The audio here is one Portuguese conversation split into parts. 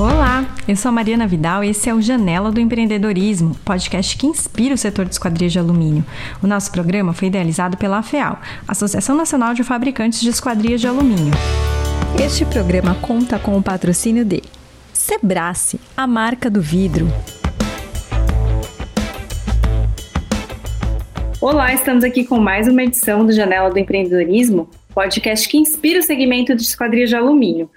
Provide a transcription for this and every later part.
Olá, eu sou a Mariana Vidal e esse é o Janela do Empreendedorismo, podcast que inspira o setor de esquadrias de alumínio. O nosso programa foi idealizado pela AFEAL, Associação Nacional de Fabricantes de Esquadrias de Alumínio. Este programa conta com o patrocínio de Sebrace, a marca do vidro. Olá, estamos aqui com mais uma edição do Janela do Empreendedorismo, podcast que inspira o segmento de esquadrias de alumínio.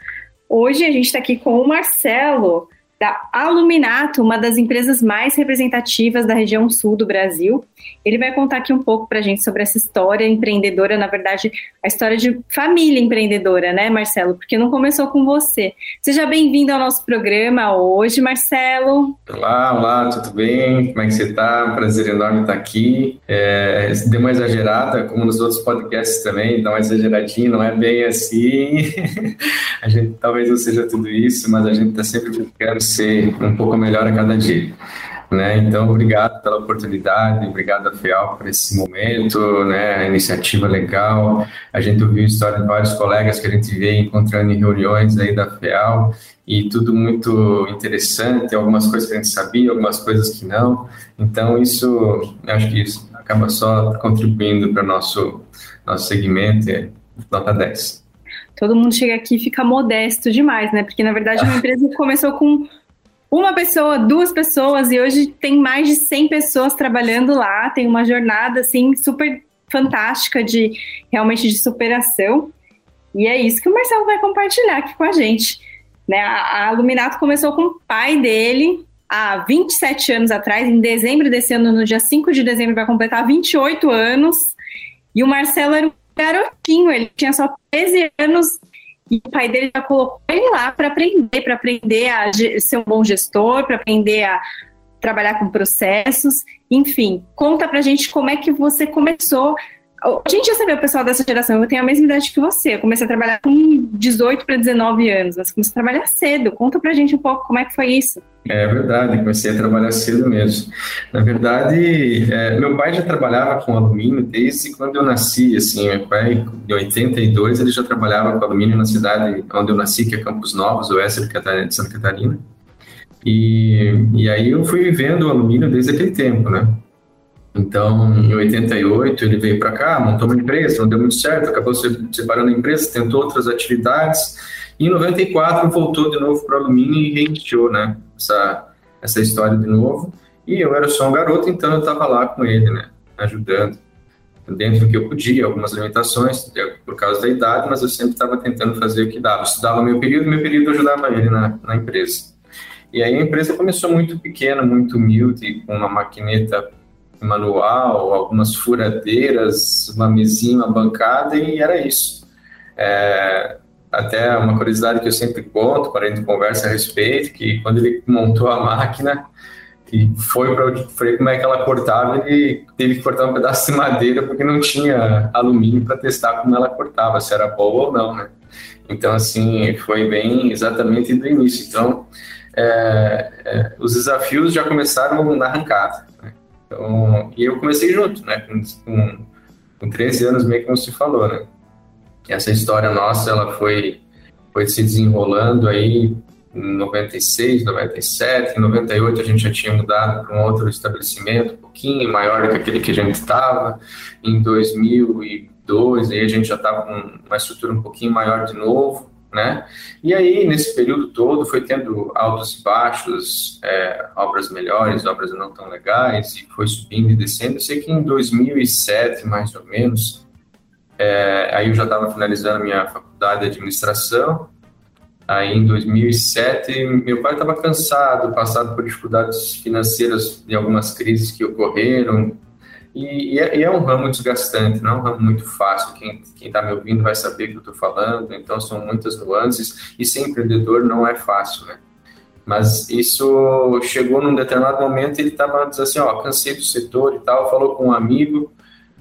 Hoje a gente está aqui com o Marcelo, da Aluminato, uma das empresas mais representativas da região sul do Brasil. Ele vai contar aqui um pouco para a gente sobre essa história empreendedora, na verdade, a história de família empreendedora, né, Marcelo? Porque não começou com você. Seja bem-vindo ao nosso programa hoje, Marcelo. Olá, olá, tudo bem? Como é que você está? Prazer enorme estar aqui. É, deu uma exagerada, como nos outros podcasts também, dá uma exageradinha, não é bem assim. a gente talvez não seja tudo isso, mas a gente está sempre buscando ser um pouco melhor a cada dia. Né? Então, obrigado pela oportunidade, obrigado a FEAL por esse momento, né? a iniciativa legal. A gente ouviu história de vários colegas que a gente vê encontrando em reuniões aí da FEAL e tudo muito interessante, algumas coisas que a gente sabia, algumas coisas que não. Então, isso, acho que isso acaba só contribuindo para o nosso, nosso segmento, é nota 10 todo mundo chega aqui e fica modesto demais, né? Porque na verdade uma empresa começou com uma pessoa, duas pessoas e hoje tem mais de 100 pessoas trabalhando lá, tem uma jornada assim super fantástica de realmente de superação. E é isso que o Marcelo vai compartilhar aqui com a gente. Né? A, Luminato começou com o pai dele há 27 anos atrás, em dezembro desse ano, no dia 5 de dezembro, vai completar 28 anos. E o Marcelo era um garotinho, ele tinha só 13 anos e o pai dele já colocou ele lá para aprender, para aprender a ser um bom gestor, para aprender a trabalhar com processos, enfim. Conta pra gente como é que você começou a gente já sabia o pessoal dessa geração, eu tenho a mesma idade que você. Eu comecei a trabalhar com 18 para 19 anos, mas comecei a trabalhar cedo. Conta pra gente um pouco como é que foi isso. É verdade, comecei a trabalhar cedo mesmo. Na verdade, é, meu pai já trabalhava com alumínio desde quando eu nasci, assim, meu pai, em 82, ele já trabalhava com alumínio na cidade onde eu nasci, que é Campos Novos, oeste de Santa Catarina. E, e aí eu fui vendo o alumínio desde aquele tempo, né? Então, em 88, ele veio para cá, montou uma empresa, não deu muito certo, acabou se separando a empresa, tentou outras atividades. E em 94, voltou de novo para o alumínio e reiniciou né, essa, essa história de novo. E eu era só um garoto, então eu estava lá com ele, né, ajudando, dentro do que eu podia, algumas limitações, por causa da idade, mas eu sempre estava tentando fazer o que dava. Eu estudava meu período, meu período ajudava ele na, na empresa. E aí a empresa começou muito pequena, muito humilde, com uma maquineta manual, algumas furadeiras, uma mesinha, uma bancada e era isso. É, até uma curiosidade que eu sempre conto quando a gente conversa a respeito, que quando ele montou a máquina e foi para ver como é que ela cortava, ele teve que cortar um pedaço de madeira porque não tinha alumínio para testar como ela cortava, se era boa ou não, né? Então, assim, foi bem exatamente do início. Então, é, é, os desafios já começaram na arrancada. Então, e eu comecei junto, né? Com, com, com 13 anos, meio como se falou, né? Essa história nossa, ela foi, foi se desenrolando aí em 96, 97, em 98 a gente já tinha mudado para um outro estabelecimento, um pouquinho maior do que aquele que a gente estava. Em 2002, aí a gente já estava com uma estrutura um pouquinho maior de novo né? E aí, nesse período todo, foi tendo altos e baixos, é, obras melhores, obras não tão legais, e foi subindo e descendo. Eu sei que em 2007, mais ou menos, é, aí eu já estava finalizando minha faculdade de administração, aí em 2007, meu pai estava cansado, passado por dificuldades financeiras de algumas crises que ocorreram, e, e, é, e, é, um ramo desgastante, não é um ramo muito fácil. Quem está me ouvindo vai saber o que eu estou falando, então são muitas nuances, e ser empreendedor não é fácil, né? Mas isso chegou num determinado momento ele estava dizendo assim, ó, cansei do setor e tal, falou com um amigo,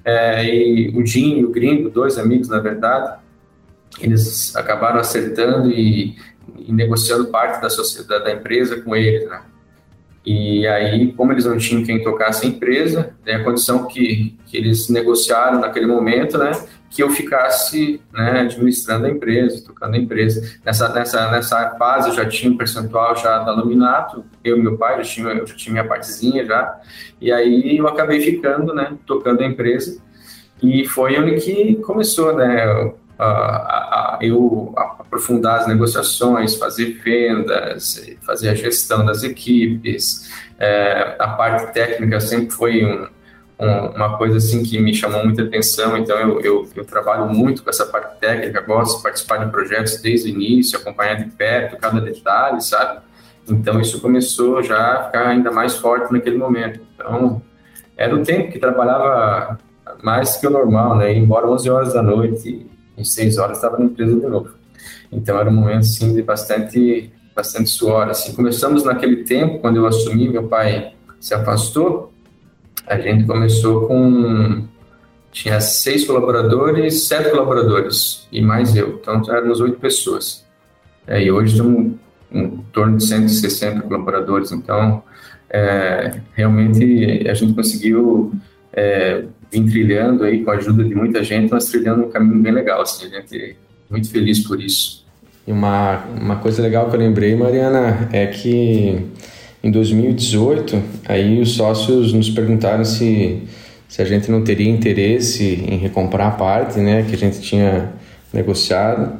é, e o Jim e o Gringo, dois amigos na verdade, eles acabaram acertando e, e negociando parte da sociedade da empresa com ele, né? E aí, como eles não tinham quem tocasse a empresa, né, a condição que, que eles negociaram naquele momento, né, que eu ficasse né, administrando a empresa, tocando a empresa. Nessa, nessa, nessa fase eu já tinha um percentual já da Laminato, eu e meu pai, já tinha, eu já tinha minha partezinha já, e aí eu acabei ficando, né, tocando a empresa, e foi onde que começou, né, a, a, eu aprofundar as negociações, fazer vendas, fazer a gestão das equipes, é, a parte técnica sempre foi um, um, uma coisa assim que me chamou muita atenção, então eu, eu, eu, trabalho muito com essa parte técnica, gosto de participar de projetos desde o início, acompanhar de perto cada detalhe, sabe? Então isso começou já a ficar ainda mais forte naquele momento. Então era o tempo que trabalhava mais que o normal, né? Embora 11 horas da noite, em 6 horas estava na empresa de novo. Então era um momento assim de bastante bastante suor. Assim começamos naquele tempo quando eu assumi, meu pai se afastou a gente começou com. Tinha seis colaboradores, sete colaboradores e mais eu. Então, éramos oito pessoas. É, e hoje estamos em torno de 160 colaboradores. Então, é, realmente a gente conseguiu é, vir trilhando aí com a ajuda de muita gente, mas trilhando um caminho bem legal. Assim, a gente é muito feliz por isso. E uma, uma coisa legal que eu lembrei, Mariana, é que em 2018, aí os sócios nos perguntaram se, se a gente não teria interesse em recomprar a parte né, que a gente tinha negociado.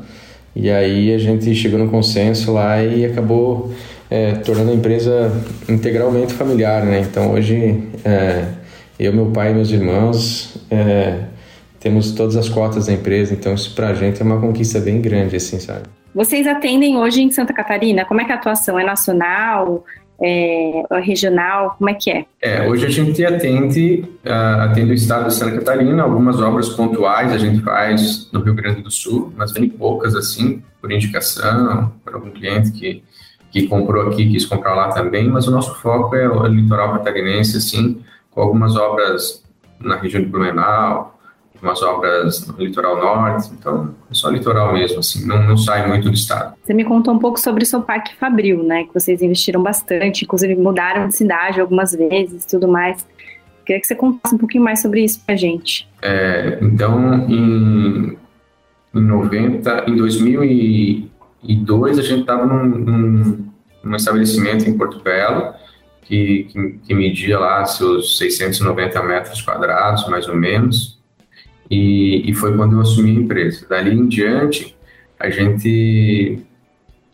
E aí a gente chegou no consenso lá e acabou é, tornando a empresa integralmente familiar. Né? Então hoje é, eu, meu pai e meus irmãos é, temos todas as cotas da empresa, então isso para a gente é uma conquista bem grande, assim, sabe? Vocês atendem hoje em Santa Catarina? Como é que a atuação é nacional? é, regional? Como é que é? É, hoje a gente atende, uh, atende o estado de Santa Catarina, algumas obras pontuais a gente faz no Rio Grande do Sul, mas bem poucas assim, por indicação, por algum cliente que, que comprou aqui, quis comprar lá também, mas o nosso foco é o litoral catarinense, assim, com algumas obras na região de Blumenau, umas obras no litoral norte, então é só litoral mesmo, assim, não, não sai muito do estado. Você me contou um pouco sobre o seu parque Fabril, né, que vocês investiram bastante, inclusive mudaram de cidade algumas vezes, tudo mais. Queria que você contasse um pouquinho mais sobre isso pra gente. É, então, em, em 90, em 2002, a gente estava num, num, num estabelecimento em Porto Belo, que, que, que, media lá seus 690 metros quadrados, mais ou menos, e, e foi quando eu assumi a empresa. Dali em diante, a gente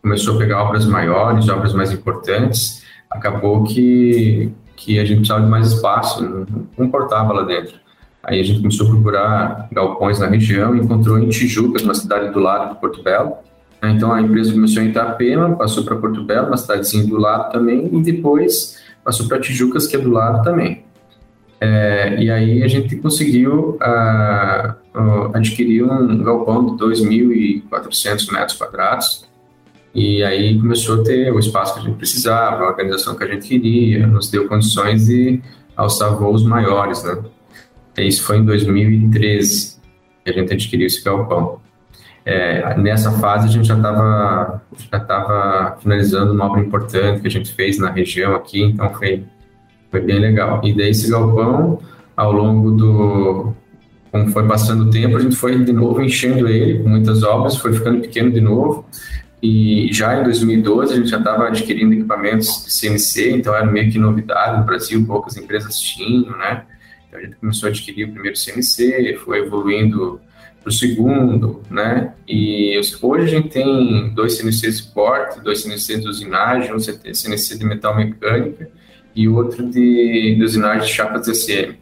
começou a pegar obras maiores, obras mais importantes. Acabou que, que a gente precisava de mais espaço, não, não importava lá dentro. Aí a gente começou a procurar galpões na região, encontrou em Tijucas, uma cidade do lado de Porto Belo. Então a empresa começou em Itapema, passou para Porto Belo, uma cidadezinha do lado também, e depois passou para Tijucas, que é do lado também. É, e aí a gente conseguiu uh, adquirir um galpão de 2.400 metros quadrados, e aí começou a ter o espaço que a gente precisava, a organização que a gente queria, nos deu condições de alçar voos maiores, né? Isso foi em 2013 que a gente adquiriu esse galpão. É, nessa fase a gente já estava já tava finalizando uma obra importante que a gente fez na região aqui, então foi foi bem legal. E daí esse galpão, ao longo do. Como foi passando o tempo, a gente foi de novo enchendo ele com muitas obras, foi ficando pequeno de novo. E já em 2012 a gente já estava adquirindo equipamentos CNC, então era meio que novidade no Brasil, poucas empresas tinham, né? Então a gente começou a adquirir o primeiro CNC, foi evoluindo para o segundo, né? E hoje a gente tem dois CNCs de porte, dois CNCs de usinagem, um CNC de metal mecânica e outro de, de usinagem de chapas SM.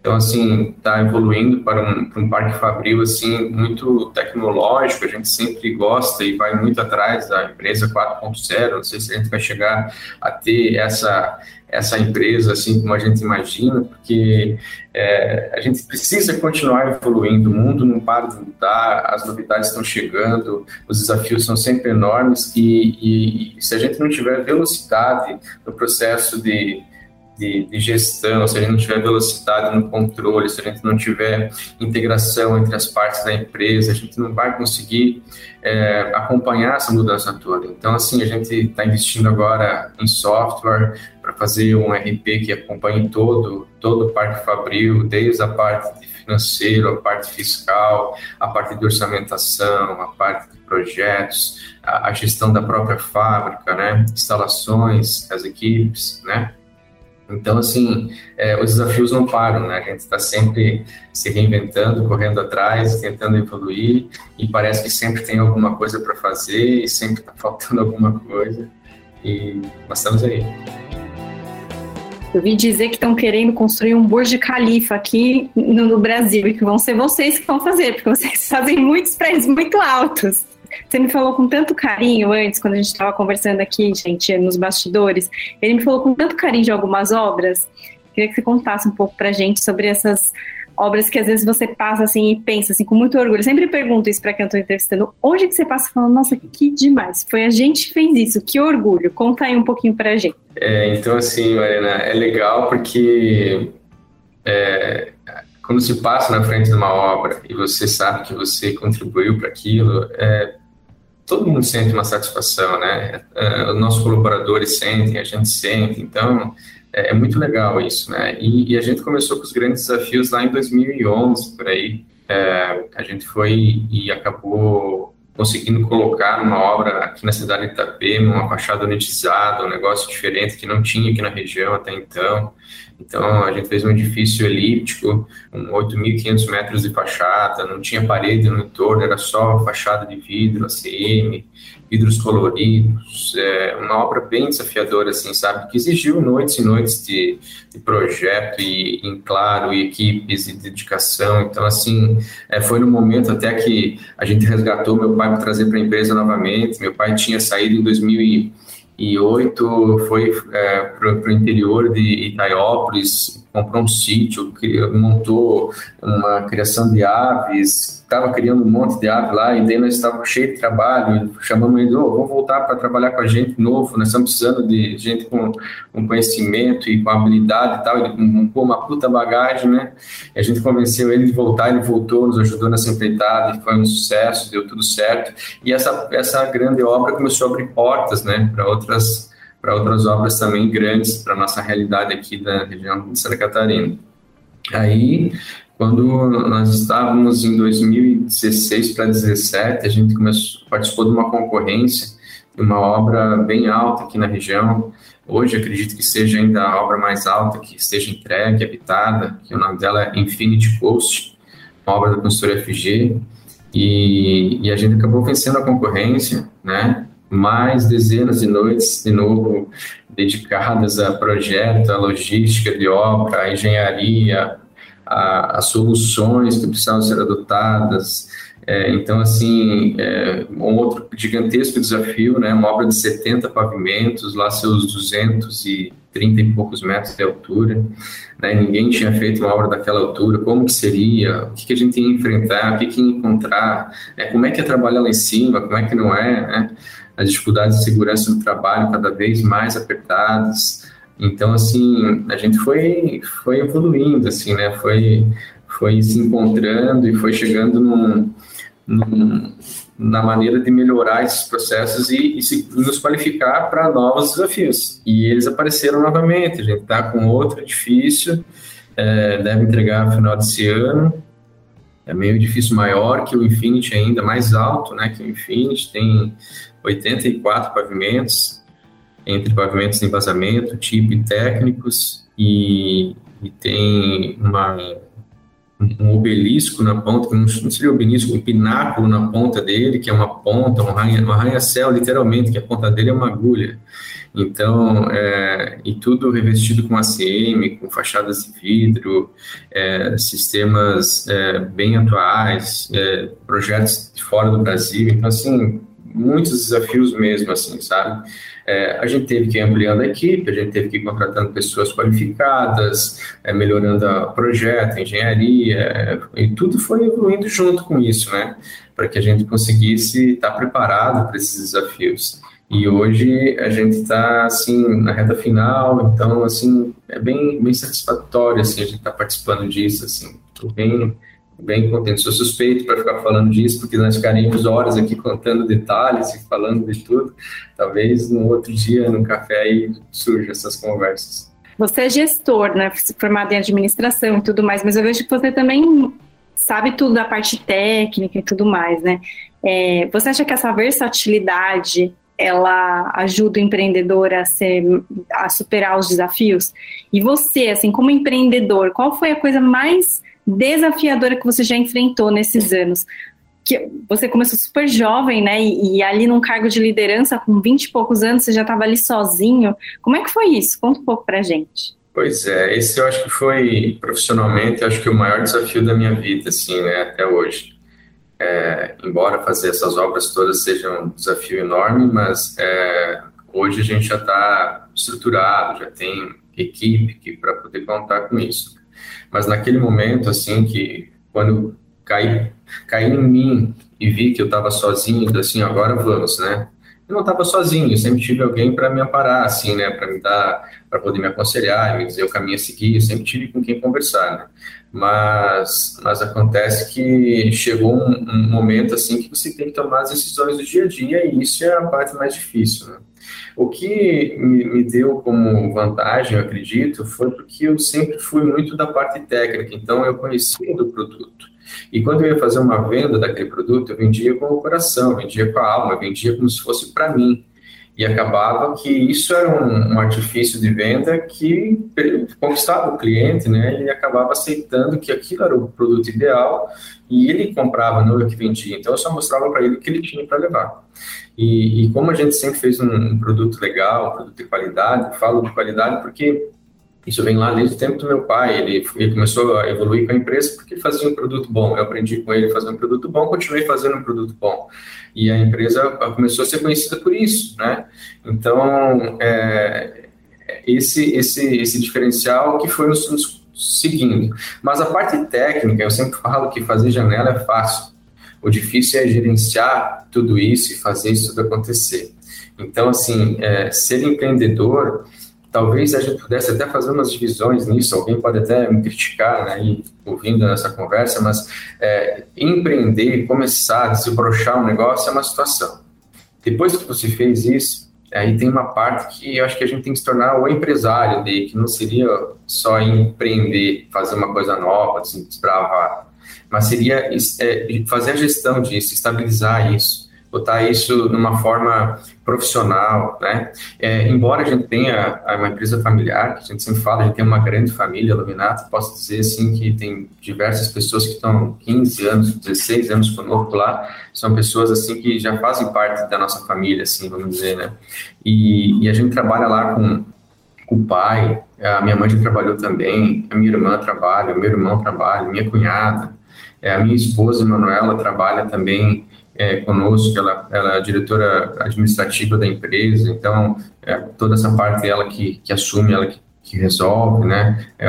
Então, assim, está evoluindo para um, para um parque fabril, assim, muito tecnológico, a gente sempre gosta e vai muito atrás da empresa 4.0, não sei se a gente vai chegar a ter essa, essa empresa, assim, como a gente imagina, porque é, a gente precisa continuar evoluindo, o mundo não para de mudar, as novidades estão chegando, os desafios são sempre enormes e, e, se a gente não tiver velocidade no processo de de, de, gestão, se a gente não tiver velocidade no controle, se a gente não tiver integração entre as partes da empresa, a gente não vai conseguir é, acompanhar essa mudança toda. Então, assim, a gente está investindo agora em software para fazer um RP que acompanhe todo, todo o Parque Fabril, desde a parte de financeiro, a parte fiscal, a parte de orçamentação, a parte de projetos, a, a gestão da própria fábrica, né? instalações, as equipes, né? Então, assim, é, os desafios não param, né? A gente está sempre se reinventando, correndo atrás, tentando evoluir, e parece que sempre tem alguma coisa para fazer, e sempre está faltando alguma coisa, e nós estamos aí. Eu vi dizer que estão querendo construir um Burj Khalifa aqui no, no Brasil, e que vão ser vocês que vão fazer, porque vocês fazem muitos prédios muito altos. Você me falou com tanto carinho antes, quando a gente estava conversando aqui, gente, nos bastidores. Ele me falou com tanto carinho de algumas obras. Queria que você contasse um pouco para a gente sobre essas obras que às vezes você passa assim e pensa assim com muito orgulho. Eu sempre pergunto isso para quem eu estou entrevistando. Onde que você passa falando, nossa, que demais. Foi a gente que fez isso, que orgulho. Conta aí um pouquinho para a gente. É, então assim, Marina, é legal porque é, quando se passa na frente de uma obra e você sabe que você contribuiu para aquilo, é, todo mundo sente uma satisfação, né? É, os nossos colaboradores sentem, a gente sente, então é, é muito legal isso, né? E, e, a gente começou com os grandes desafios lá em 2011, por aí. É, a gente foi e acabou conseguindo colocar uma obra aqui na cidade de Itapema, uma fachada unitizada, um negócio diferente que não tinha aqui na região até então. Então, a gente fez um edifício elíptico, com 8.500 metros de fachada, não tinha parede no entorno, era só fachada de vidro, ACM, vidros coloridos, é, uma obra bem desafiadora, assim, sabe, que exigiu noites e noites de, de projeto e, em claro, e equipes e dedicação, então, assim, é, foi no momento até que a gente resgatou meu pai para trazer para a empresa novamente, meu pai tinha saído em 2000 e oito foi é, para o interior de Itaiópolis, comprou um sítio, montou uma criação de aves, estava criando um monte de ave lá, e daí nós estávamos cheios de trabalho, chamamos ele, oh, vamos voltar para trabalhar com a gente novo, nós estamos precisando de gente com, com conhecimento e com habilidade e tal, ele com uma puta bagagem, né, e a gente convenceu ele de voltar, ele voltou, nos ajudou nessa empreitada, foi um sucesso, deu tudo certo, e essa, essa grande obra começou a abrir portas, né, para outras para outras obras também grandes para nossa realidade aqui da região de Santa Catarina. Aí quando nós estávamos em 2016 para 2017, a gente começou, participou de uma concorrência de uma obra bem alta aqui na região. Hoje acredito que seja ainda a obra mais alta que esteja entregue, habitada, que o nome dela é Infinity Coast, uma obra da consultora FG. E, e a gente acabou vencendo a concorrência, né? Mais dezenas de noites, de novo, dedicadas a projeto, a logística de obra, a engenharia, as soluções que precisavam ser adotadas. É, então, assim, é, um outro gigantesco desafio, né, uma obra de 70 pavimentos, lá seus 230 e poucos metros de altura, né, ninguém tinha feito uma obra daquela altura, como que seria, o que, que a gente ia enfrentar, o que, que ia encontrar, é, como é que é trabalhar lá em cima, como é que não é, né, as dificuldades de segurança do trabalho cada vez mais apertadas, então, assim, a gente foi, foi evoluindo, assim, né? Foi, foi se encontrando e foi chegando num, num, na maneira de melhorar esses processos e, e se, nos qualificar para novos desafios. E eles apareceram novamente. A gente está com outro edifício, é, deve entregar no final desse ano. É meio edifício maior que o Infinity ainda, mais alto, né? Que o Infinity tem 84 pavimentos, entre pavimentos em vazamento, tipo e técnicos, e, e tem uma, um obelisco na ponta, não seria obelisco, um pináculo na ponta dele, que é uma ponta, um arranha-céu, literalmente, que a ponta dele é uma agulha. Então, é, e tudo revestido com ACM, com fachadas de vidro, é, sistemas é, bem atuais, é, projetos de fora do Brasil. Então, assim, muitos desafios mesmo, assim, sabe? É, a gente teve que ir ampliando a equipe, a gente teve que ir contratando pessoas qualificadas, é, melhorando o projeto, engenharia, é, e tudo foi evoluindo junto com isso, né? Para que a gente conseguisse estar preparado para esses desafios. E hoje a gente está assim na reta final, então assim é bem bem satisfatório assim a gente estar tá participando disso, assim, Estou bem bem contente. Sou suspeito para ficar falando disso, porque nós ficaríamos horas aqui contando detalhes e falando de tudo. Talvez no outro dia, no café, aí surjam essas conversas. Você é gestor, né? Formado em administração e tudo mais, mas eu vejo que você também sabe tudo da parte técnica e tudo mais, né? É, você acha que essa versatilidade ela ajuda o empreendedor a, ser, a superar os desafios? E você, assim, como empreendedor, qual foi a coisa mais desafiadora que você já enfrentou nesses anos? Que você começou super jovem, né? E, e ali num cargo de liderança, com 20 e poucos anos, você já estava ali sozinho. Como é que foi isso? Conta um pouco pra gente. Pois é, esse eu acho que foi profissionalmente, acho que o maior desafio da minha vida, assim, né, até hoje. É, embora fazer essas obras todas seja um desafio enorme, mas é, hoje a gente já está estruturado, já tem equipe para poder contar com isso. Mas naquele momento, assim, que quando caí, caí em mim e vi que eu estava sozinho, assim, agora vamos, né? Eu não estava sozinho, eu sempre tive alguém para me amparar, assim, né? Para me dar, para poder me aconselhar, me dizer o caminho a seguir, eu sempre tive com quem conversar, né? mas, mas acontece que chegou um, um, momento assim que você tem que tomar as decisões do dia a dia e isso é a parte mais difícil. Né? O que me, me, deu como vantagem, eu acredito, foi porque eu sempre fui muito da parte técnica, então eu conhecia do produto. E quando eu ia fazer uma venda daquele produto, eu vendia com o coração, vendia com a alma, vendia como se fosse para mim. E acabava que isso era um, um, artifício de venda que conquistava o cliente, né? Ele acabava aceitando que aquilo era o produto ideal e ele comprava, não eu que vendia. Então eu só mostrava para ele o que ele tinha para levar. E, e, como a gente sempre fez um, um produto legal, um produto de qualidade, falo de qualidade porque isso vem lá desde o tempo do meu pai. Ele, ele, começou a evoluir com a empresa porque fazia um produto bom. Eu aprendi com ele a fazer um produto bom, continuei fazendo um produto bom e a empresa começou a ser conhecida por isso, né? Então, é, esse, esse, esse diferencial que foi nos, nos seguindo. Mas a parte técnica, eu sempre falo que fazer janela é fácil. O difícil é gerenciar tudo isso e fazer isso tudo acontecer. Então, assim, é, ser empreendedor talvez a gente pudesse até fazer umas divisões nisso, alguém pode até me criticar, né, ouvindo essa conversa, mas é, empreender, começar, desabrochar um negócio é uma situação. Depois que você fez isso, aí tem uma parte que eu acho que a gente tem que se tornar o empresário dele, que não seria só empreender, fazer uma coisa nova, desbravar, mas seria é, fazer a gestão disso, estabilizar isso, botar isso numa forma profissional, né? É, embora a gente tenha uma empresa familiar, que a gente sempre fala, a gente tem uma grande família, Luminato, posso dizer assim que tem diversas pessoas que estão 15 anos, 16 anos conosco lá, são pessoas assim que já fazem parte da nossa família, assim, vamos dizer, né? E, e a gente trabalha lá com, o pai, a minha mãe já trabalhou também, a minha irmã trabalha, o meu irmão trabalha, minha cunhada, é, a minha esposa, Manuela, trabalha também é, conosco, ela, ela é diretora administrativa da empresa, então é, toda essa parte dela que, que assume, ela que, que resolve, né? É,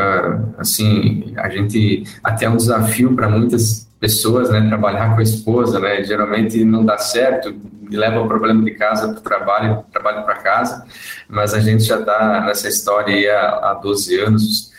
assim, a gente até é um desafio para muitas pessoas, né? Trabalhar com a esposa, né? Geralmente não dá certo, leva o problema de casa para o trabalho, trabalho para casa, mas a gente já está nessa história há, há 12 anos,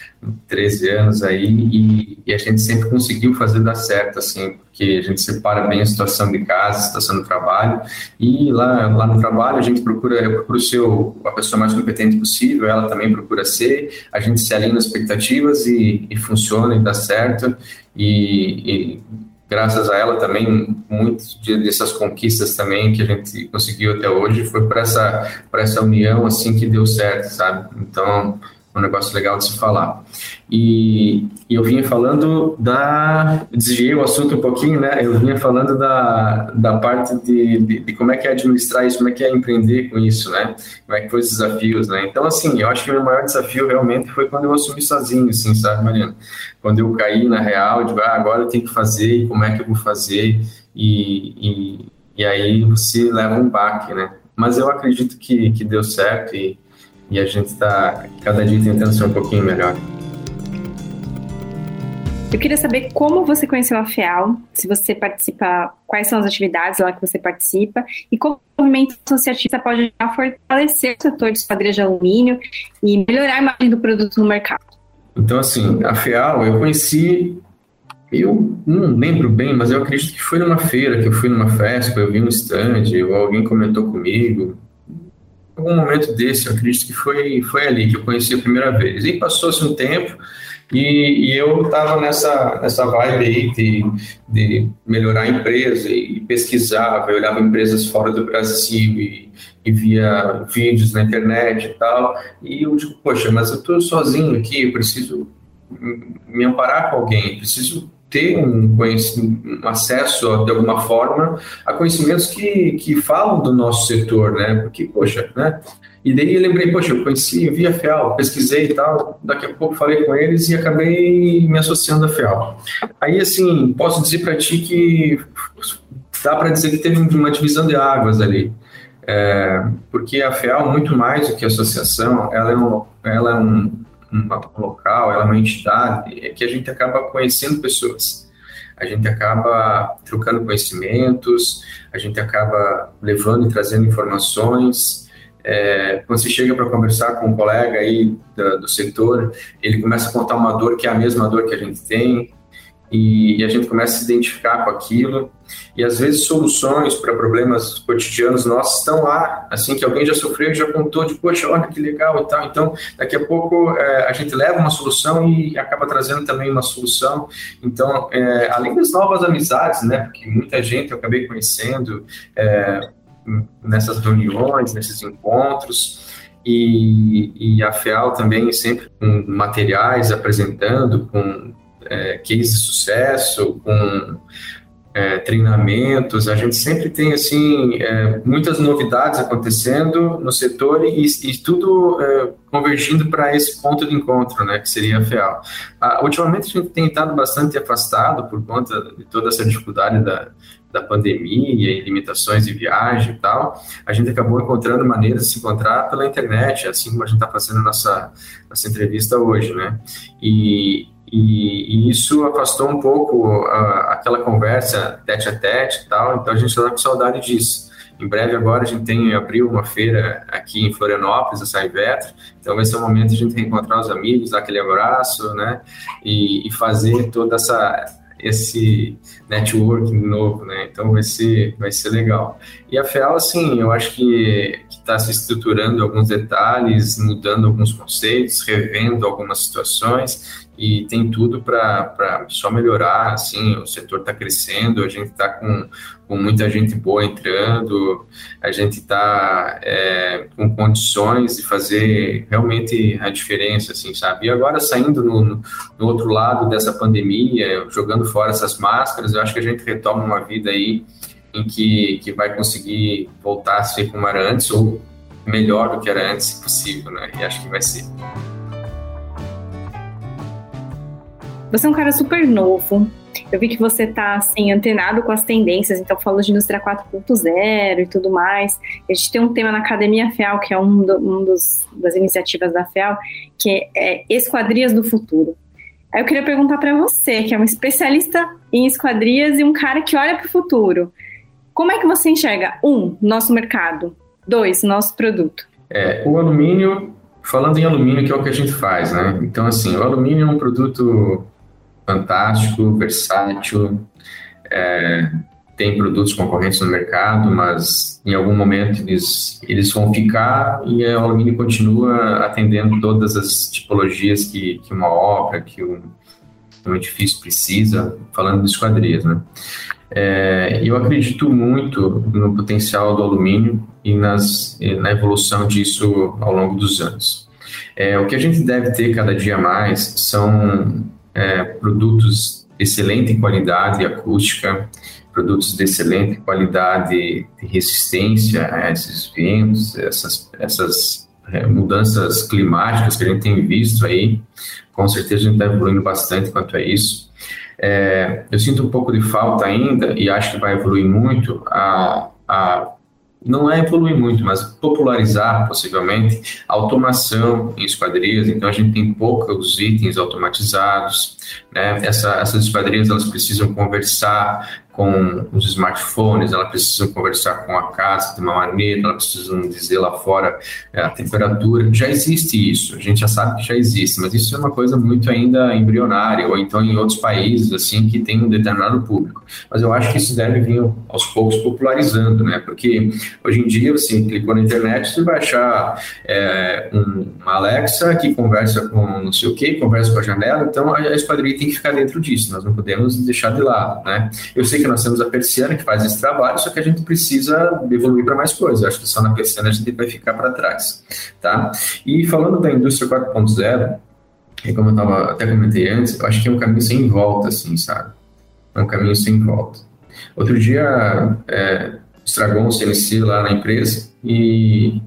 13 anos aí e, e, a gente sempre conseguiu fazer dar certo, assim, porque a gente separa bem a situação de casa, a situação do trabalho e lá, lá no trabalho a gente procura, eu procuro ser a pessoa mais competente possível, ela também procura ser, a gente se alinha nas expectativas e, e funciona e dá certo e, e graças a ela também, muitas dessas conquistas também que a gente conseguiu até hoje foi para essa, essa união assim que deu certo, sabe? Então, um negócio legal de se falar. E, e, eu vinha falando da. Desviei o assunto um pouquinho, né? Eu vinha falando da, da parte de, de, de, como é que é administrar isso, como é que é empreender com isso, né? Como é que foi os desafios, né? Então, assim, eu acho que o meu maior desafio realmente foi quando eu assumi sozinho, assim, sabe, Mariana? Quando eu caí na real, digo, ah, agora eu tenho que fazer, como é que eu vou fazer? E, e, e aí você leva um baque, né? Mas eu acredito que, que deu certo e e a gente está cada dia tentando ser um pouquinho melhor. Eu queria saber como você conheceu a FEAL, se você participa, quais são as atividades lá que você participa e como o movimento associativo pode fortalecer o setor de esquadria de alumínio e melhorar a imagem do produto no mercado. Então, assim, a FEAL eu conheci Eu não lembro bem, mas eu acredito que foi numa feira, que eu fui numa festa, eu vi um stand, ou alguém comentou comigo. Algum momento desse, eu acredito que foi, foi ali que eu conheci a primeira vez. E passou-se um tempo, e, e eu estava nessa, nessa vibe aí de, de melhorar a empresa e pesquisava, eu olhava empresas fora do Brasil e, e via vídeos na internet e tal. E eu digo, poxa, mas eu estou sozinho aqui, eu preciso me amparar com alguém, preciso ter um, um acesso de alguma forma a conhecimentos que, que falam do nosso setor, né? Porque, poxa, né? E daí eu lembrei, poxa, eu conheci, vi a FEAL, pesquisei e tal, daqui a pouco falei com eles e acabei me associando à FEAL. Aí, assim, posso dizer para ti que dá para dizer que teve uma divisão de águas ali. É, porque a FEAL, muito mais do que associação, ela é um, ela é um um local, ela é uma entidade, é que a gente acaba conhecendo pessoas. A gente acaba trocando conhecimentos, a gente acaba levando e trazendo informações. É, quando você chega para conversar com um colega aí do setor, ele começa a contar uma dor que é a mesma dor que a gente tem, e, e, a gente começa a se identificar com aquilo. E às vezes soluções para problemas cotidianos nossos estão lá, assim que alguém já sofreu já contou de, poxa, olha que legal e tal. Então, daqui a pouco é, a gente leva uma solução e acaba trazendo também uma solução. Então, é, além das novas amizades, né, porque muita gente eu acabei conhecendo é, nessas reuniões, nesses encontros. E, e a FEAL também sempre com materiais apresentando, com é, case de sucesso, com é, treinamentos, a gente sempre tem assim é, muitas novidades acontecendo no setor e, e tudo é, convergindo para esse ponto de encontro, né, que seria a FEAL. Ah, ultimamente a gente tem estado bastante afastado por conta de toda essa dificuldade da, da pandemia e limitações de viagem e tal, a gente acabou encontrando maneiras de se encontrar pela internet, assim como a gente está fazendo nossa, nossa entrevista hoje, né? E, e, e, isso afastou um pouco a, aquela conversa tete a tete e tal, então a gente está com saudade disso. Em breve agora a gente tem abriu uma feira aqui em Florianópolis, a Saivetro, então vai ser o momento de a gente reencontrar os amigos, dar aquele abraço, né, e, e fazer toda essa esse networking novo, né? Então vai ser vai ser legal. E a FEAL, assim, eu acho que está se estruturando alguns detalhes, mudando alguns conceitos, revendo algumas situações e tem tudo para só melhorar, assim, o setor está crescendo, a gente está com, com muita gente boa entrando, a gente está é, com condições de fazer realmente a diferença, assim, sabe? E agora saindo no, no, outro lado dessa pandemia, jogando fora essas máscaras, eu acho que a gente retoma uma vida aí que, que vai conseguir voltar a ser como era antes, ou melhor do que era antes, se possível, né? E acho que vai ser. Você é um cara super novo. Eu vi que você tá assim antenado com as tendências, então falou de indústria 4.0 e tudo mais. A gente tem um tema na Academia FEAL, que é um, do, um dos, das iniciativas da FEAL, que é Esquadrias do Futuro. Aí eu queria perguntar para você, que é um especialista em esquadrias e um cara que olha para o futuro. Como é que você enxerga, um, nosso mercado, dois, nosso produto? É, o alumínio, falando em alumínio, que é o que a gente faz, né? Então, assim, o alumínio é um produto fantástico, versátil, é, tem produtos concorrentes no mercado, mas em algum momento eles, eles vão ficar e o alumínio continua atendendo todas as tipologias que, que uma obra, que um, um edifício precisa, falando de esquadrias, né? É, eu acredito muito no potencial do alumínio e nas, na evolução disso ao longo dos anos. É, o que a gente deve ter cada dia mais são é, produtos de excelente qualidade acústica, produtos de excelente qualidade de resistência a esses ventos, essas, essas é, mudanças climáticas que a gente tem visto aí. Com certeza a gente está evoluindo bastante quanto a isso. É, eu sinto um pouco de falta ainda, e acho que vai evoluir muito, a, a não é evoluir muito, mas popularizar possivelmente a automação em esquadrias. Então a gente tem poucos itens automatizados, né? Essa, essas esquadrias elas precisam conversar com os smartphones, elas precisam conversar com a casa de uma maneira, elas precisam dizer lá fora é, a temperatura. Já existe isso, a gente já sabe que já existe, mas isso é uma coisa muito ainda embrionária, ou então em outros países, assim, que tem um determinado público. Mas eu acho que isso deve vir aos poucos popularizando, né? Porque hoje em dia, você clicou na internet, você vai achar é, um, uma Alexa que conversa com não sei o que, conversa com a janela, então a, a esquadrilha tem que ficar dentro disso, nós não podemos deixar de lado, né? Eu sei que nós temos a persiana que faz esse trabalho, só que a gente precisa evoluir para mais coisas. Acho que só na persiana a gente vai ficar para trás, tá? E falando da indústria 4.0, e como eu tava, até comentei antes, eu acho que é um caminho sem volta, assim, sabe? É um caminho sem volta. Outro dia, é, estragou um CNC lá na empresa e,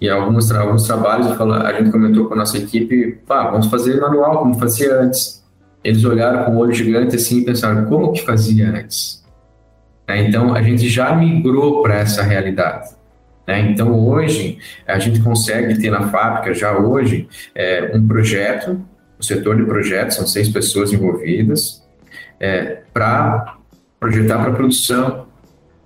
e alguns, alguns trabalhos a gente comentou com a nossa equipe, pá, vamos fazer manual, como fazia antes eles olharam com um olho gigante assim e pensaram, como que fazia antes? É, então, a gente já migrou para essa realidade. Né? Então, hoje, a gente consegue ter na fábrica, já hoje, é, um projeto, o setor de projetos, são seis pessoas envolvidas, é, para projetar para produção.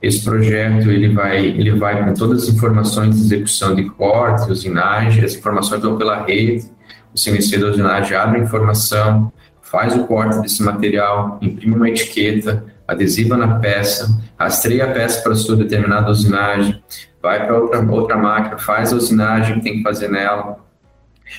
Esse projeto ele vai, ele vai com todas as informações de execução de corte, usinagem, as informações vão pela rede, o CNC da usinagem abre a informação, faz o corte desse material, imprime uma etiqueta, adesiva na peça, rastreia a peça para sua determinada usinagem, vai para outra, outra máquina, faz a usinagem que tem que fazer nela,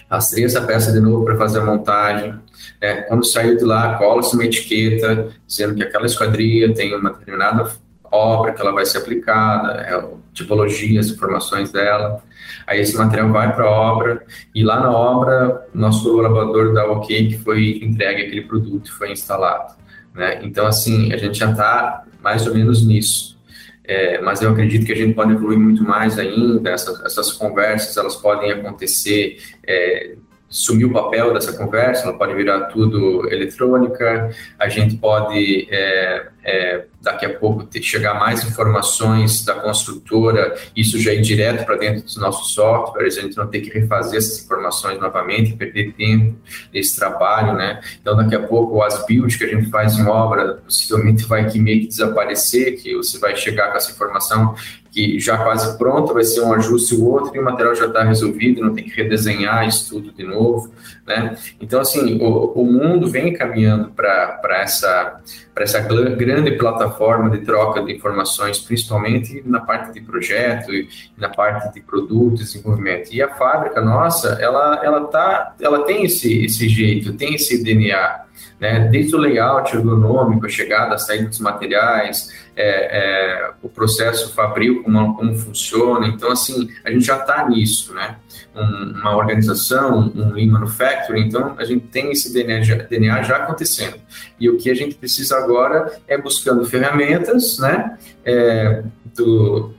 rastreia essa peça de novo para fazer a montagem. É, quando saiu de lá, cola-se uma etiqueta dizendo que aquela esquadria tem uma determinada obra que ela vai ser aplicada, é, tipologia, as informações dela. Aí esse material vai para a obra e lá na obra nosso colaborador dá ok que foi entregue aquele produto, foi instalado. Né? Então assim a gente já está mais ou menos nisso. É, mas eu acredito que a gente pode evoluir muito mais ainda. Essas, essas conversas elas podem acontecer é, sumir o papel dessa conversa, ela pode virar tudo eletrônica, a gente pode é, é, daqui a pouco ter, chegar mais informações da construtora, isso já é direto para dentro dos nossos softwares, a gente não tem que refazer essas informações novamente, perder tempo nesse trabalho, né? Então, daqui a pouco, o as-build que a gente faz em obra, possivelmente vai que meio que desaparecer, que você vai chegar com essa informação que já quase pronta, vai ser um ajuste o outro e o material já está resolvido, não tem que redesenhar isso tudo de novo, né? Então, assim, o, o mundo vem caminhando para essa, essa grande plataforma de troca de informações, principalmente na parte de projeto e na parte de produto, desenvolvimento. E a fábrica nossa, ela, ela, tá, ela tem esse, esse jeito, tem esse DNA, né? Desde o layout ergonômico, a chegada, a saída dos materiais, é, é, o processo fabril, como, como funciona. Então, assim, a gente já está nisso, né? Um, uma organização, um lean manufacturing, então a gente tem esse DNA já, DNA já acontecendo. E o que a gente precisa agora é buscando ferramentas, né? É, do,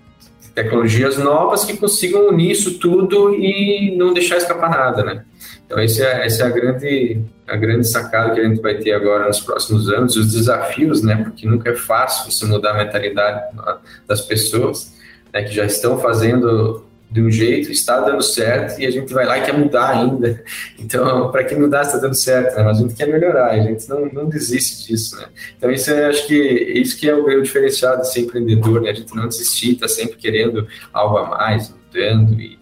tecnologias novas que consigam unir isso tudo e não deixar escapar nada, né? Então, esse é, essa é a grande, a grande sacada que a gente vai ter agora nos próximos anos, os desafios, né? Porque nunca é fácil você mudar a mentalidade das pessoas, né? Que já estão fazendo de um jeito, está dando certo e a gente vai lá e quer mudar ainda. Então, para que mudar está dando certo, né? Mas a gente quer melhorar, a gente não, não desiste disso, né? Então, isso é, acho que isso que é o grande diferencial de ser empreendedor, né? A gente não desistir, está sempre querendo algo a mais, lutando e,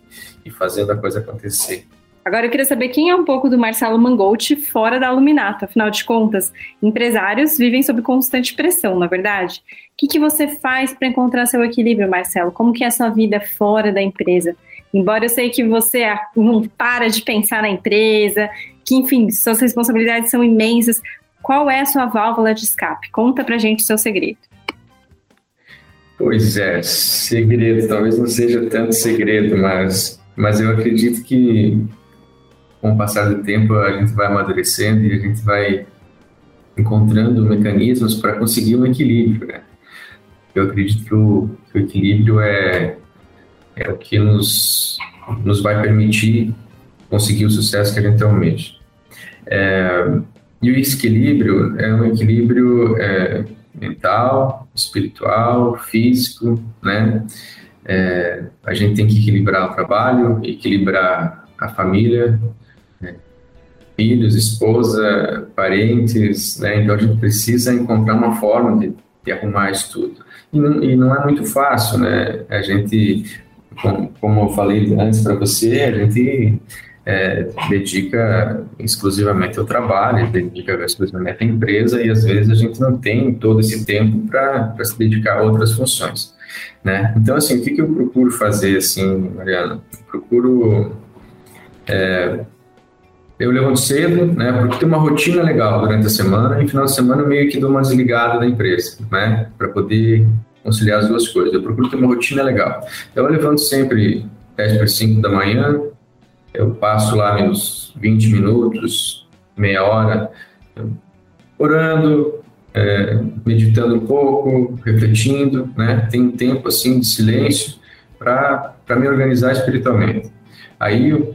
e fazendo a coisa acontecer. Agora eu queria saber quem é um pouco do Marcelo Mangold fora da Luminato. Afinal de contas, empresários vivem sob constante pressão, na é verdade. O que, que você faz para encontrar seu equilíbrio, Marcelo? Como que é a sua vida fora da empresa? Embora eu sei que você não para de pensar na empresa, que, enfim, suas responsabilidades são imensas, qual é a sua válvula de escape? Conta pra gente o seu segredo. Pois é, segredo, talvez não seja tanto segredo, mas, mas eu acredito que com o passar do tempo, a gente vai amadurecendo e a gente vai encontrando mecanismos para conseguir um equilíbrio. Né? Eu acredito que o, que o equilíbrio é, é o que nos, nos vai permitir conseguir o sucesso que a gente almeja. É, e o equilíbrio é um equilíbrio é, mental, espiritual, físico, né? É, a gente tem que equilibrar o trabalho, equilibrar a família, filhos, esposa, parentes, né? Então a gente precisa encontrar uma forma de de arrumar isso tudo. E não, e não é muito fácil, né? A gente, como, como eu falei antes para você, a gente é, dedica exclusivamente ao trabalho, dedica exclusivamente à empresa e às vezes a gente não tem todo esse tempo para se dedicar a outras funções, né? Então, assim, o que, que eu procuro fazer, assim, Mariana? Eu procuro... É, eu levanto cedo, né, porque tem uma rotina legal durante a semana e no final de semana eu meio que dou uma desligada da empresa, né, para poder conciliar as duas coisas. Eu procuro ter uma rotina legal. Então eu levanto sempre 10 para 5 da manhã, eu passo lá meus 20 minutos, meia hora, orando, é, meditando um pouco, refletindo, né? Tem um tempo assim de silêncio para me organizar espiritualmente. Aí eu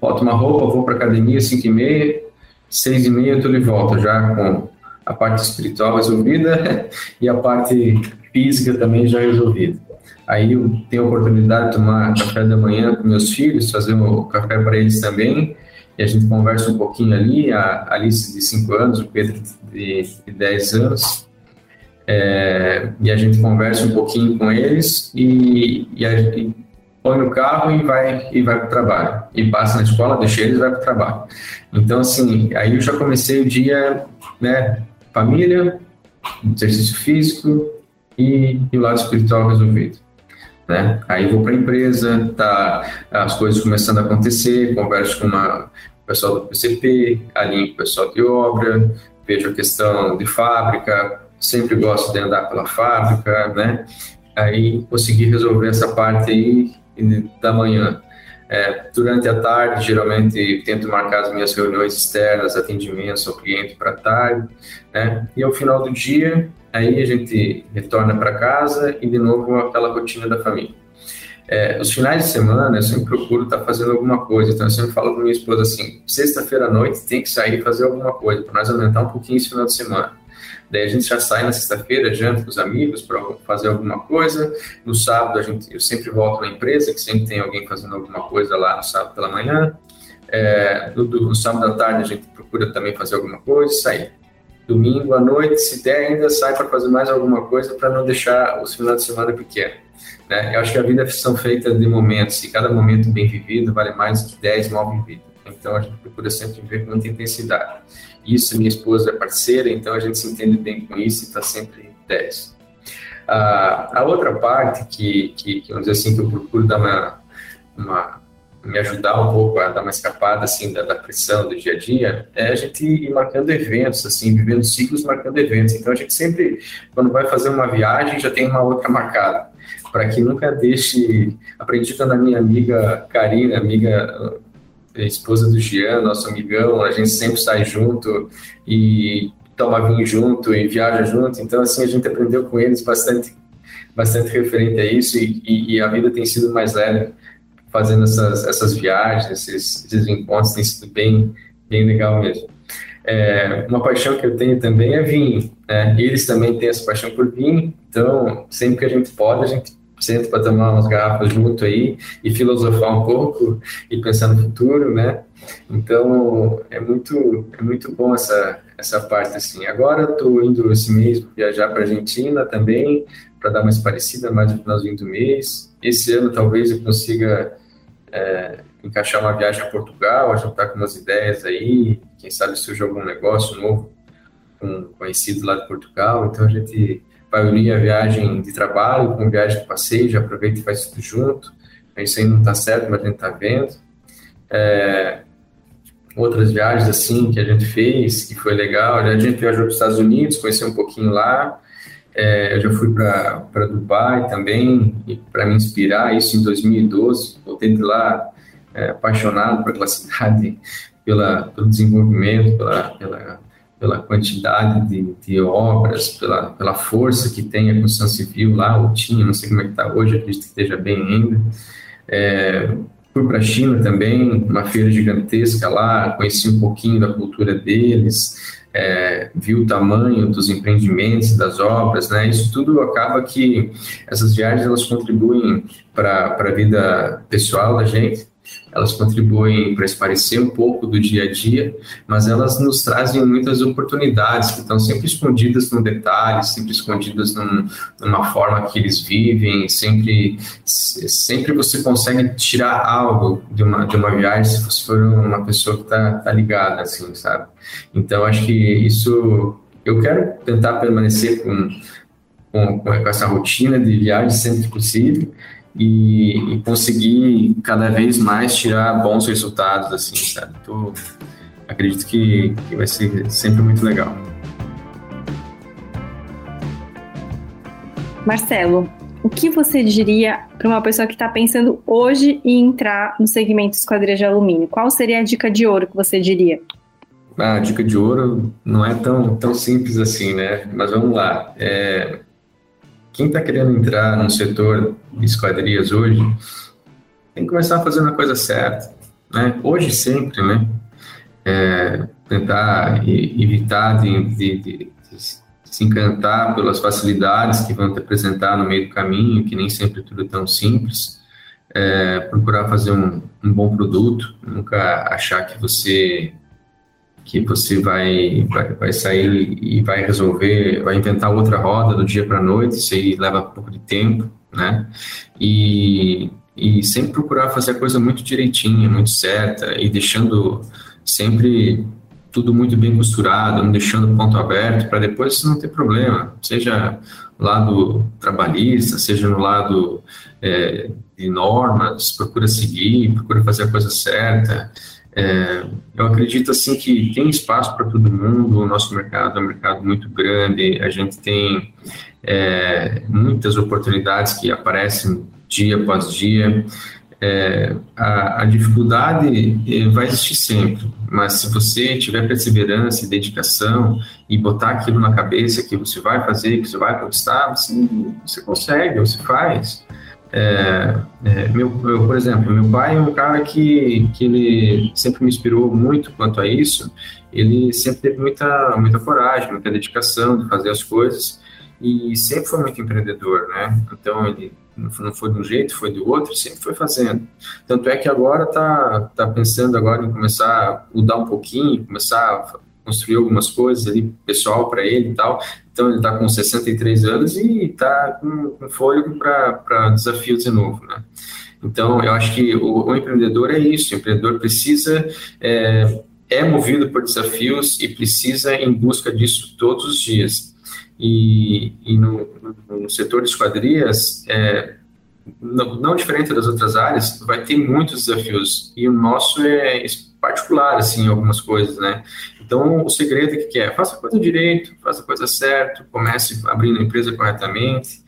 boto uma roupa, vou para academia 5 e meia, 6 e meia eu estou de volta já com a parte espiritual resolvida e a parte física também já resolvida. Aí eu tenho a oportunidade de tomar café da manhã com meus filhos, fazer o café para eles também, e a gente conversa um pouquinho ali, a Alice de 5 anos, o Pedro de 10 anos, é, e a gente conversa um pouquinho com eles e, e, a, e põe no carro e vai e vai para o trabalho. E passa na escola, deixa eles e vai para o trabalho. Então, assim, aí eu já comecei o dia, né, família, exercício físico e, e o lado espiritual resolvido né? Aí vou para a empresa, tá as coisas começando a acontecer, converso com uma, o pessoal do PCP, alinho com o pessoal de obra, vejo a questão de fábrica, sempre gosto de andar pela fábrica, né? Aí consegui resolver essa parte aí da manhã. É, durante a tarde, geralmente tento marcar as minhas reuniões externas, atendimentos ao cliente para tarde, né? E ao final do dia, aí a gente retorna para casa e de novo aquela rotina da família. É, os finais de semana eu sempre procuro estar tá fazendo alguma coisa, então eu sempre falo com minha esposa assim: sexta-feira à noite tem que sair e fazer alguma coisa para nós aumentar um pouquinho esse final de semana. Daí a gente já sai na sexta-feira, janta com os amigos para fazer alguma coisa. No sábado a gente, eu sempre volto na empresa, que sempre tem alguém fazendo alguma coisa lá no sábado pela manhã. É, no, no sábado à tarde a gente procura também fazer alguma coisa, sair domingo à noite, se der, ainda sai para fazer mais alguma coisa para não deixar os finais de semana pequeno. Né? Eu acho que a vida são feitas de momentos e cada momento bem vivido vale mais que 10 mal vividos. Então a gente procura sempre viver com muita intensidade. Isso, minha esposa é parceira, então a gente se entende bem com isso e está sempre 10. a outra parte que, que, que, vamos dizer assim, que eu procuro dar uma, uma me ajudar um pouco a dar uma escapada assim da, da, pressão do dia a dia é a gente ir marcando eventos assim vivendo ciclos marcando eventos então a gente sempre quando vai fazer uma viagem já tem uma outra marcada para que nunca deixe aprendi com a minha amiga Karina amiga esposa do Gian nosso amigão a gente sempre sai junto e toma vinho junto e viaja junto então assim a gente aprendeu com eles bastante bastante referente a isso e, e, e a vida tem sido mais leve fazendo essas, essas viagens, esses, esses encontros, tem sido bem, bem legal mesmo. É, uma paixão que eu tenho também é vinho, né? Eles também têm essa paixão por vinho, então sempre que a gente pode, a gente senta para tomar umas garrafas junto aí e filosofar um pouco e pensar no futuro, né? Então é muito é muito bom essa essa parte assim. Agora estou indo esse mês viajar para Argentina também para dar mais parecida mais no finalzinho do mês. Esse ano talvez eu consiga é, encaixar uma viagem a Portugal, a juntar com umas ideias aí, quem sabe surge algum negócio novo com um conhecido lá de Portugal. Então a gente unir a viagem de trabalho com viagem de passeio, já aproveita e faz tudo junto. Isso aí não está certo, mas a gente está vendo. É, outras viagens assim que a gente fez, que foi legal. A gente viajou para os Estados Unidos, conheceu um pouquinho lá. É, eu já fui para Dubai também, para me inspirar, isso em 2012. Voltei de lá é, apaixonado aquela cidade, pela, pelo desenvolvimento, pela, pela, pela quantidade de, de, obras, pela, pela força que tem a construção civil lá, ou tinha, não sei como é que está hoje, acredito que esteja bem ainda. É, fui para a China também, uma feira gigantesca lá, conheci um pouquinho da cultura deles, é, viu o tamanho dos empreendimentos, das obras, né? Isso tudo acaba que essas viagens elas contribuem para a vida pessoal da gente elas contribuem para esparecer um pouco do dia a dia, mas elas nos trazem muitas oportunidades que estão sempre escondidas num detalhe, sempre escondidas num, numa forma que eles vivem, sempre, sempre você consegue tirar algo de uma, de uma viagem se você for uma pessoa que está tá ligada, assim, sabe? Então, acho que isso, eu quero tentar permanecer com, com, com essa rotina de viagem sempre que possível, e, e, conseguir cada vez mais tirar bons resultados, assim, sabe? Tô, acredito que, que vai ser sempre muito legal. Marcelo, o que você diria para uma pessoa que está pensando hoje em entrar no segmento esquadria de alumínio? Qual seria a dica de ouro que você diria? Ah, a dica de ouro não é tão, tão simples assim, né? Mas vamos lá. É, quem está querendo entrar no setor de esquadrias hoje tem que começar fazendo a coisa certa, né? Hoje sempre, né? É, tentar evitar de, de, de, de, se encantar pelas facilidades que vão te apresentar no meio do caminho, que nem sempre tudo é tão simples. É, procurar fazer um, um bom produto, nunca achar que você que você vai, vai, vai, sair e vai resolver, vai inventar outra roda do dia para a noite, isso aí leva um pouco de tempo, né? E, e sempre procurar fazer a coisa muito direitinha, muito certa, e deixando sempre tudo muito bem costurado, não deixando ponto aberto, para depois não ter problema, seja no lado trabalhista, seja no lado é, de normas, procura seguir, procura fazer a coisa certa, é, eu acredito assim que tem espaço para todo mundo. O nosso mercado é um mercado muito grande. A gente tem é, muitas oportunidades que aparecem dia após dia. É, a, a, dificuldade é, vai existir sempre, mas se você tiver perseverança e dedicação e botar aquilo na cabeça que você vai fazer, que você vai conquistar, você, você consegue, você faz. É, é, meu, eu, por exemplo, meu pai é um cara que, que ele sempre me inspirou muito quanto a isso. Ele sempre teve muita, muita coragem, muita dedicação de fazer as coisas e sempre foi muito empreendedor, né? Então ele não foi de um jeito, foi do outro, sempre foi fazendo. Tanto é que agora tá, tá pensando agora em começar a mudar um pouquinho, começar a construir algumas coisas ali pessoal para ele e tal. Então, ele está com 63 anos e está com, com fôlego para desafios de novo, né? Então, eu acho que o, o empreendedor é isso, o empreendedor precisa, é, é movido por desafios e precisa em busca disso todos os dias. E, e no, no, setor de esquadrias, é, não, não, diferente das outras áreas, vai ter muitos desafios. E o nosso é particular, assim, algumas coisas, né? Então, o segredo é que é, faça a coisa direito, faça a coisa certo, comece abrindo a empresa corretamente,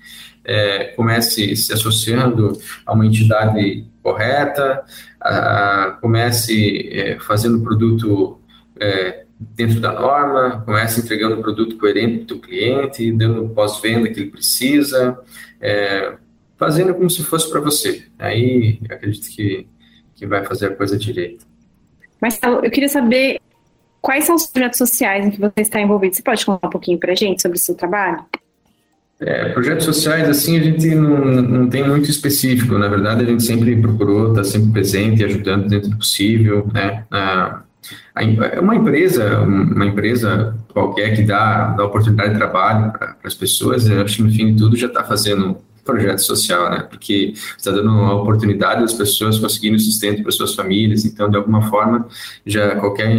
é, comece se associando a uma entidade correta, a, comece é, fazendo produto é, dentro da norma, comece entregando um produto coerente para o cliente, dando pós-venda que ele precisa, é, fazendo como se fosse para você. Aí, acredito que, que vai fazer a coisa direito. Marcelo, eu queria saber Quais são os projetos sociais em que você está envolvido? Você pode contar um pouquinho para a gente sobre o seu trabalho? É, projetos sociais, assim, a gente não, não tem muito específico. Na verdade, a gente sempre procurou estar sempre presente ajudando dentro do possível, né? A, a, uma empresa, uma empresa qualquer que dá, dá oportunidade de trabalho para as pessoas, eu acho que no fim de tudo já está fazendo projeto social, né? Porque está dando a oportunidade das pessoas conseguirem sustento para suas famílias. Então, de alguma forma, já qualquer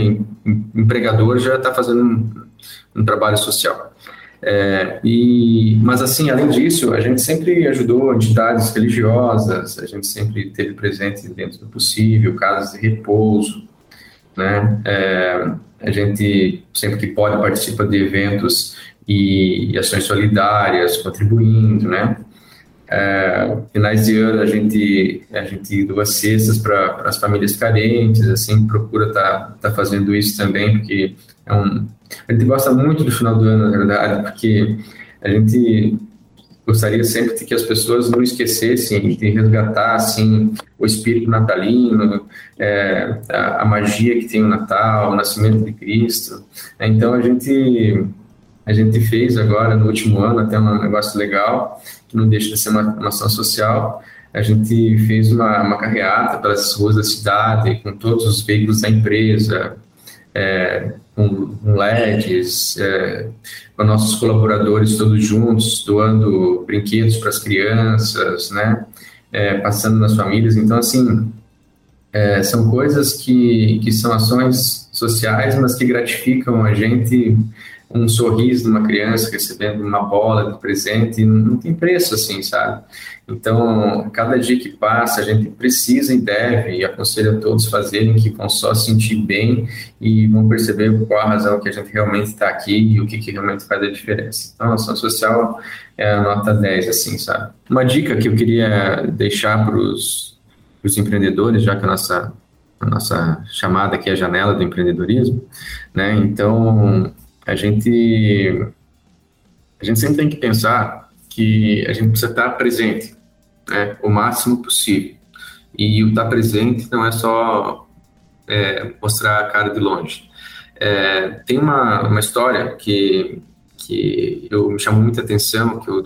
empregador já está fazendo um, um, trabalho social. É, e, mas assim, além disso, a gente sempre ajudou entidades religiosas, a gente sempre teve presente dentro do possível, casas de repouso, né? É, a gente sempre que pode participa de eventos e, e ações solidárias, contribuindo, né? É, finais de ano a gente a gente doa cestas para as famílias carentes, assim, procura estar tá, tá fazendo isso também, porque é um, a gente gosta muito do final do ano, na verdade, porque a gente gostaria sempre de que as pessoas não esquecessem de resgatar assim o espírito natalino, é, a, a, magia que tem o Natal, o nascimento de Cristo. Então a gente a gente fez agora no último ano até um negócio legal que não deixa de ser uma, uma ação social. a gente fez uma, uma carreata pelas ruas da cidade, com todos os veículos da empresa, é, com, com LEDs, é, com nossos colaboradores todos juntos, doando brinquedos para as crianças, né? É, passando nas famílias. Então, assim, é, são coisas que, que são ações sociais, mas que gratificam a gente um sorriso de uma criança recebendo uma bola de presente, não tem preço assim, sabe? Então, cada dia que passa, a gente precisa e deve, e aconselho a todos fazerem, que vão só sentir bem e vão perceber qual a razão que a gente realmente está aqui e o que, que realmente faz a diferença. Então, a ação social é a nota 10, assim, sabe? Uma dica que eu queria deixar para os empreendedores, já que a nossa a nossa chamada aqui é a janela do empreendedorismo, né? Então, a gente a gente sempre tem que pensar que a gente precisa estar presente, né, o máximo possível. E o estar presente não é só é, mostrar a cara de longe. É, tem uma, uma história que que eu me chamou muita atenção, que eu,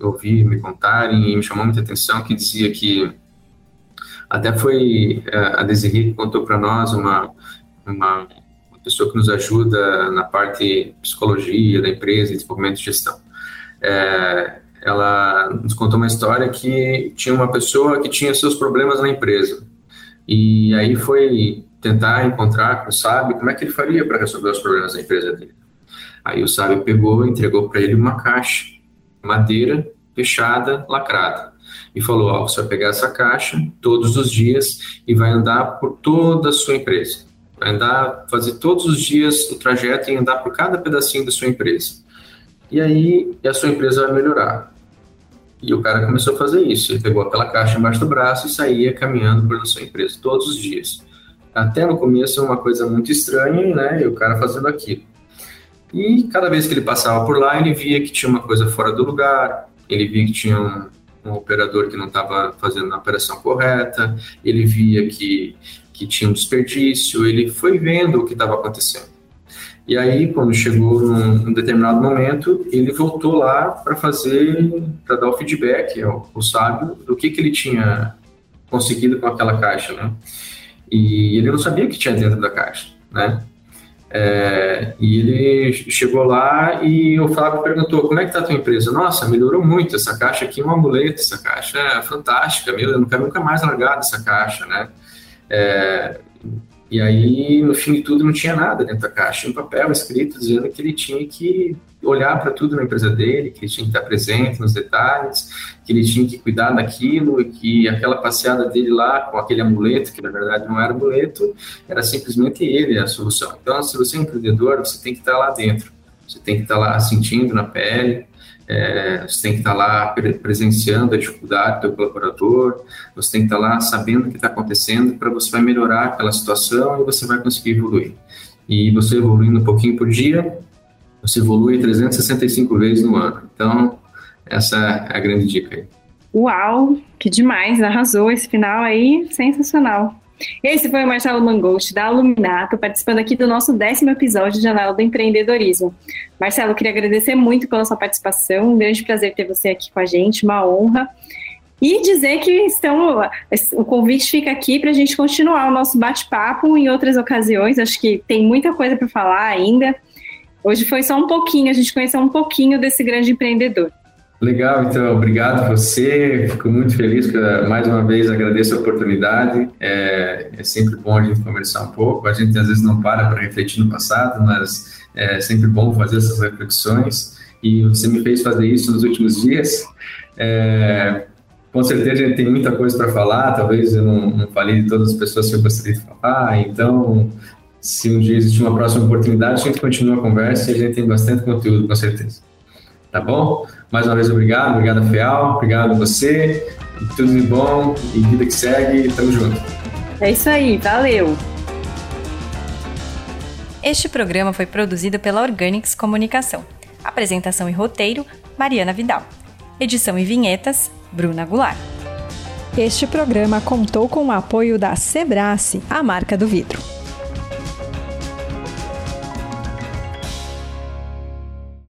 ouvi me contarem e me chamou muita atenção, que dizia que até foi é, a Desiree que contou para nós uma, uma pessoa que nos ajuda na parte psicologia da empresa, desenvolvimento de gestão. É, ela nos contou uma história que tinha uma pessoa que tinha seus problemas na empresa. E aí foi tentar encontrar com o Sábio como é que ele faria para resolver os problemas da empresa dele. Aí o Sábio pegou e entregou para ele uma caixa, madeira, fechada, lacrada. E falou: Ó, você vai pegar essa caixa todos os dias e vai andar por toda a sua empresa andar, fazer todos os dias o trajeto e andar por cada pedacinho da sua empresa. E aí a sua empresa vai melhorar. E o cara começou a fazer isso. Ele pegou aquela caixa embaixo do braço e saía caminhando pela sua empresa todos os dias. Até no começo uma coisa muito estranha, né? E o cara fazendo aquilo. E cada vez que ele passava por lá, ele via que tinha uma coisa fora do lugar, ele via que tinha um, um operador que não estava fazendo a operação correta, ele via que que tinha um desperdício, ele foi vendo o que estava acontecendo. E aí, quando chegou num, num, determinado momento, ele voltou lá para fazer, para dar o feedback ao, ao sábio do que, que ele tinha conseguido com aquela caixa, né? E ele não sabia o que tinha dentro da caixa, né? É, e ele chegou lá e o Fábio perguntou: como é que está a tua empresa? Nossa, melhorou muito. Essa caixa aqui é um amuleto, essa caixa é fantástica, meu, eu não quero nunca mais largar dessa caixa, né? É, e aí, no fim de tudo, não tinha nada dentro da caixa. Tinha um papel escrito dizendo que ele tinha que olhar para tudo na empresa dele, que ele tinha que estar presente nos detalhes, que ele tinha que cuidar daquilo e que aquela passeada dele lá com aquele amuleto, que na verdade não era amuleto, era simplesmente ele a solução. Então, se você é empreendedor, você tem que estar lá dentro. Você tem que estar lá sentindo na pele, é, você tem que estar lá presenciando a dificuldade do colaborador, você tem que estar lá sabendo o que está acontecendo para você vai melhorar aquela situação e você vai conseguir evoluir. E você evoluindo um pouquinho por dia, você evolui 365 vezes no ano. Então, essa é a grande dica aí. Uau, que demais, arrasou esse final aí, sensacional. Esse foi o Marcelo Mangold, da Aluminato, participando aqui do nosso décimo episódio de Janela do Empreendedorismo. Marcelo, queria agradecer muito pela sua participação, um grande prazer ter você aqui com a gente, uma honra. E dizer que estão, o convite fica aqui para a gente continuar o nosso bate-papo em outras ocasiões. Acho que tem muita coisa para falar ainda. Hoje foi só um pouquinho, a gente conheceu um pouquinho desse grande empreendedor. Legal, então, obrigado você. Fico muito feliz, mais uma vez agradeço a oportunidade. É, é, sempre bom a gente conversar um pouco. A gente às vezes não para para refletir no passado, mas é sempre bom fazer essas reflexões. E você me fez fazer isso nos últimos dias. É, com certeza a gente tem muita coisa para falar. Talvez eu não, não falei de todas as pessoas que eu gostaria de falar. Então, se um dia existir uma próxima oportunidade, a gente continua a conversa e a gente tem bastante conteúdo, com certeza. Tá bom? Mais uma vez, obrigado. Obrigado, Fial. Obrigado a você. tudo de bom e vida que segue. Tamo junto. É isso aí. Valeu. Este programa foi produzido pela Organics Comunicação. Apresentação e roteiro, Mariana Vidal. Edição e vinhetas, Bruna Goulart. Este programa contou com o apoio da Sebrace, a marca do vidro.